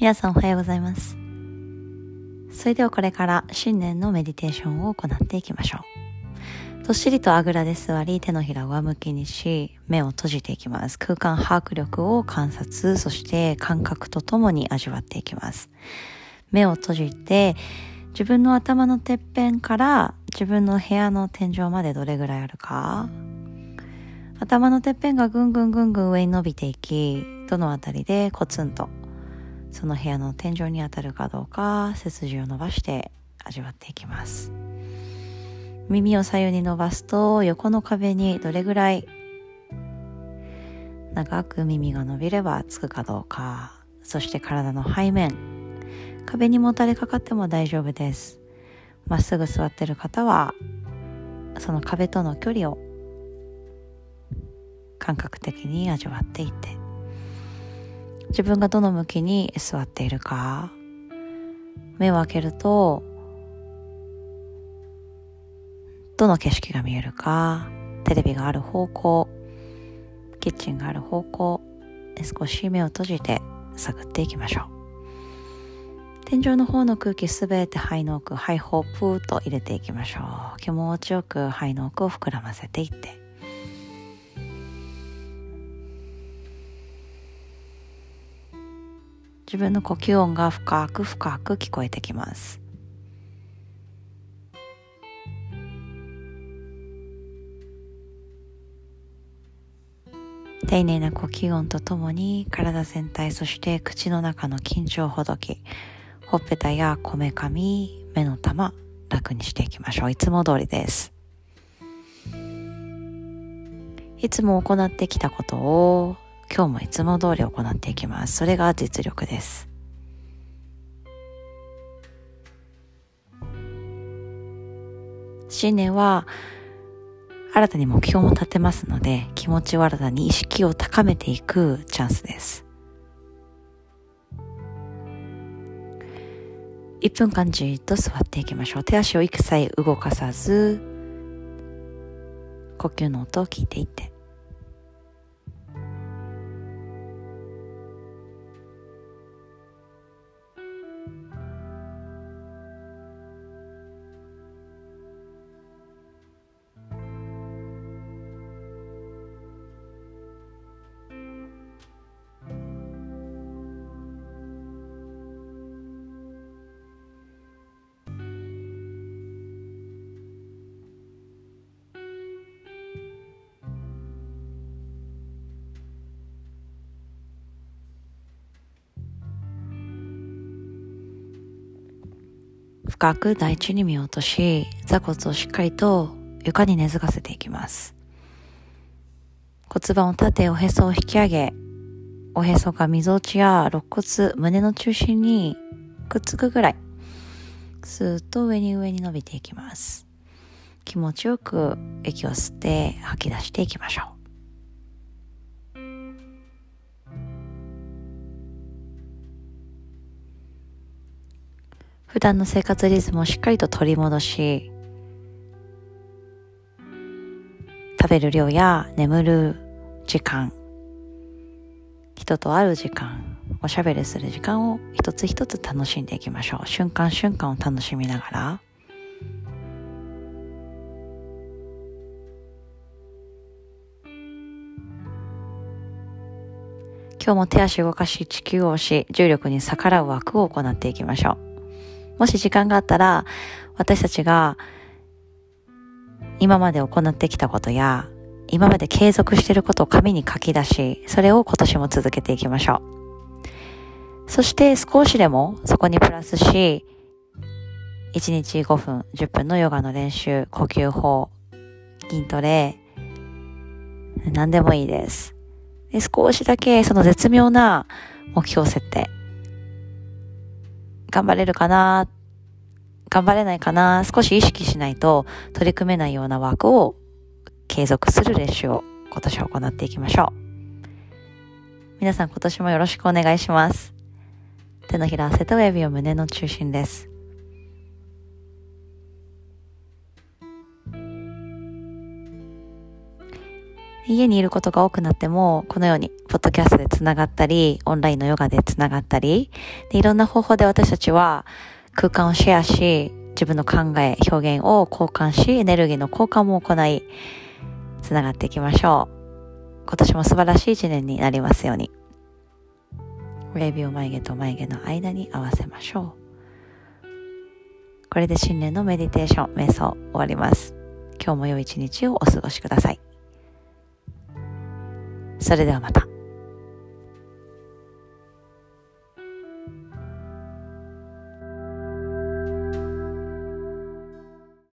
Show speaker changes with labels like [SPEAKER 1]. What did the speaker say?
[SPEAKER 1] 皆さんおはようございます。それではこれから新年のメディテーションを行っていきましょう。どっしりとあぐらで座り、手のひらを上向きにし、目を閉じていきます。空間把握力を観察、そして感覚とともに味わっていきます。目を閉じて、自分の頭のてっぺんから自分の部屋の天井までどれぐらいあるか頭のてっぺんがぐんぐんぐんぐん上に伸びていき、どのあたりでコツンとその部屋の天井に当たるかどうか背筋を伸ばして味わっていきます。耳を左右に伸ばすと横の壁にどれぐらい長く耳が伸びればつくかどうか、そして体の背面、壁にもたれかかっても大丈夫です。まっすぐ座ってる方は、その壁との距離を感覚的に味わっていって自分がどの向きに座っているか。目を開けるとどの景色が見えるか。テレビがある方向キッチンがある方向少し目を閉じて探っていきましょう。天井の方の空気すべて肺の奥肺胞プーと入れていきましょう。気持ちよく肺の奥を膨らませていって。自分の呼吸音が深く深く聞こえてきます。丁寧な呼吸音とともに体全体そして口の中の緊張ほどきほっぺたやこめかみ目の玉楽にしていきましょう。いつも通りです。いつも行ってきたことを今日もいつも通り行っていきます。それが実力です。新年は新たに目標も立てますので気持ちを新たに意識を高めていくチャンスです。1分間じっと座っていきましょう。手足を一切動かさず呼吸の音を聞いていって。深く大地に見落とし、座骨をしっかりと床に根付かせていきます。骨盤を立て、おへそを引き上げ、おへそがみぞおちや肋骨、胸の中心にくっつくぐらい、スーッと上に上に伸びていきます。気持ちよく息を吸って吐き出していきましょう。普段の生活リズムをしっかりと取り戻し、食べる量や眠る時間、人と会う時間、おしゃべりする時間を一つ一つ楽しんでいきましょう。瞬間瞬間を楽しみながら、今日も手足動かし、地球を押し、重力に逆らう枠を行っていきましょう。もし時間があったら、私たちが今まで行ってきたことや、今まで継続していることを紙に書き出し、それを今年も続けていきましょう。そして少しでもそこにプラスし、1日5分、10分のヨガの練習、呼吸法、筋トレ、何でもいいです。で少しだけその絶妙な目標設定。頑張れるかな頑張れないかな少し意識しないと取り組めないような枠を継続する練習を今年行っていきましょう。皆さん今年もよろしくお願いします。手のひら背と親指を胸の中心です。家にいることが多くなっても、このように、ポッドキャストで繋がったり、オンラインのヨガで繋がったり、でいろんな方法で私たちは空間をシェアし、自分の考え、表現を交換し、エネルギーの交換も行い、繋がっていきましょう。今年も素晴らしい一年になりますように。親指を眉毛と眉毛の間に合わせましょう。これで新年のメディテーション、瞑想終わります。今日も良い一日をお過ごしください。それではまた。